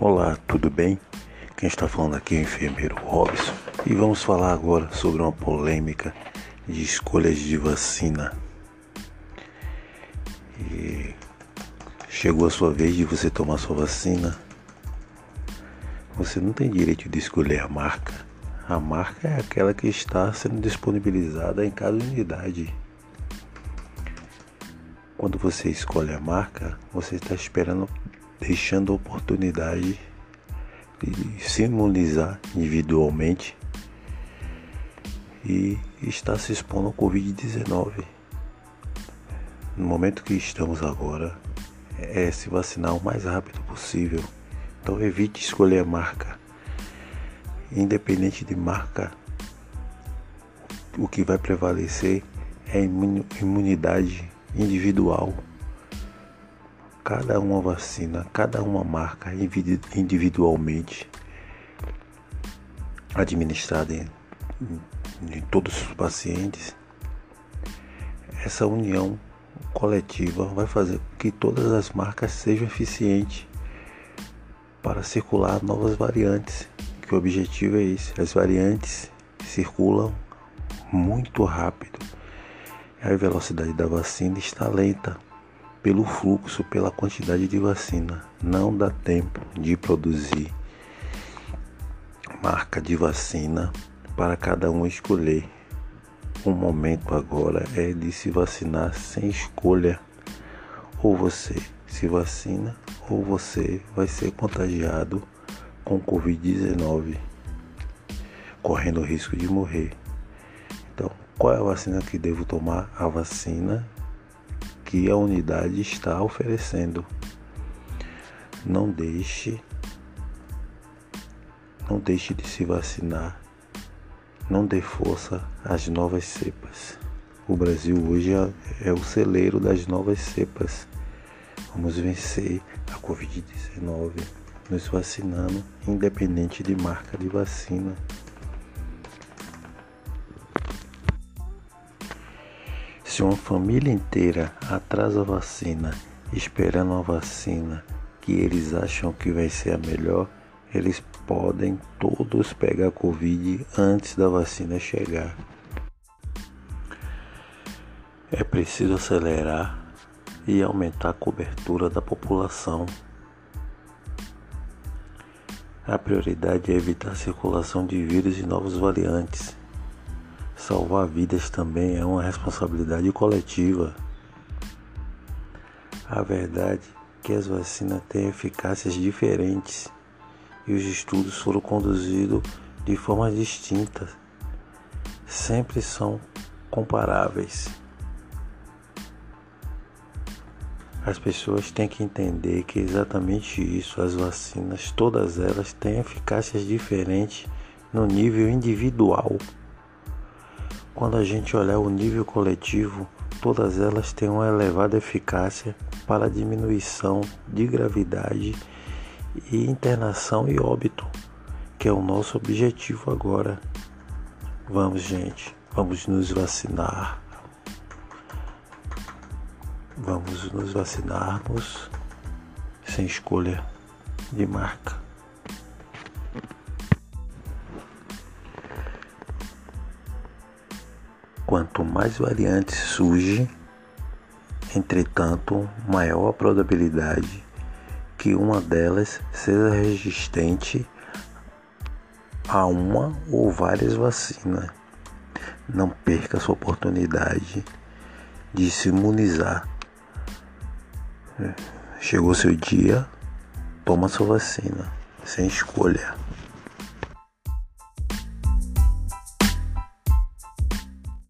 Olá, tudo bem? Quem está falando aqui é o enfermeiro Robson e vamos falar agora sobre uma polêmica de escolhas de vacina. E chegou a sua vez de você tomar sua vacina. Você não tem direito de escolher a marca. A marca é aquela que está sendo disponibilizada em cada unidade. Quando você escolhe a marca, você está esperando deixando a oportunidade de se imunizar individualmente e está se expondo ao Covid-19. No momento que estamos agora, é se vacinar o mais rápido possível. Então evite escolher a marca. Independente de marca, o que vai prevalecer é a imunidade individual cada uma vacina, cada uma marca individualmente administrada em, em todos os pacientes, essa união coletiva vai fazer com que todas as marcas sejam eficientes para circular novas variantes, que o objetivo é esse. As variantes circulam muito rápido. A velocidade da vacina está lenta pelo fluxo, pela quantidade de vacina. Não dá tempo de produzir marca de vacina para cada um escolher. O momento agora é de se vacinar sem escolha. Ou você se vacina ou você vai ser contagiado com Covid-19, correndo o risco de morrer. Então, qual é a vacina que devo tomar? A vacina que a unidade está oferecendo. Não deixe não deixe de se vacinar. Não dê força às novas cepas. O Brasil hoje é, é o celeiro das novas cepas. Vamos vencer a Covid-19 nos vacinando, independente de marca de vacina. Se uma família inteira atrasa a vacina, esperando a vacina que eles acham que vai ser a melhor, eles podem todos pegar Covid antes da vacina chegar. É preciso acelerar e aumentar a cobertura da população. A prioridade é evitar a circulação de vírus e novas variantes Salvar vidas também é uma responsabilidade coletiva. A verdade é que as vacinas têm eficácias diferentes e os estudos foram conduzidos de formas distintas. Sempre são comparáveis. As pessoas têm que entender que é exatamente isso, as vacinas, todas elas têm eficácias diferentes no nível individual. Quando a gente olhar o nível coletivo, todas elas têm uma elevada eficácia para diminuição de gravidade e internação e óbito, que é o nosso objetivo agora. Vamos, gente, vamos nos vacinar. Vamos nos vacinarmos sem escolha de marca. Quanto mais variantes surgem, entretanto, maior a probabilidade que uma delas seja resistente a uma ou várias vacinas. Não perca sua oportunidade de se imunizar. Chegou seu dia, toma sua vacina, sem escolha.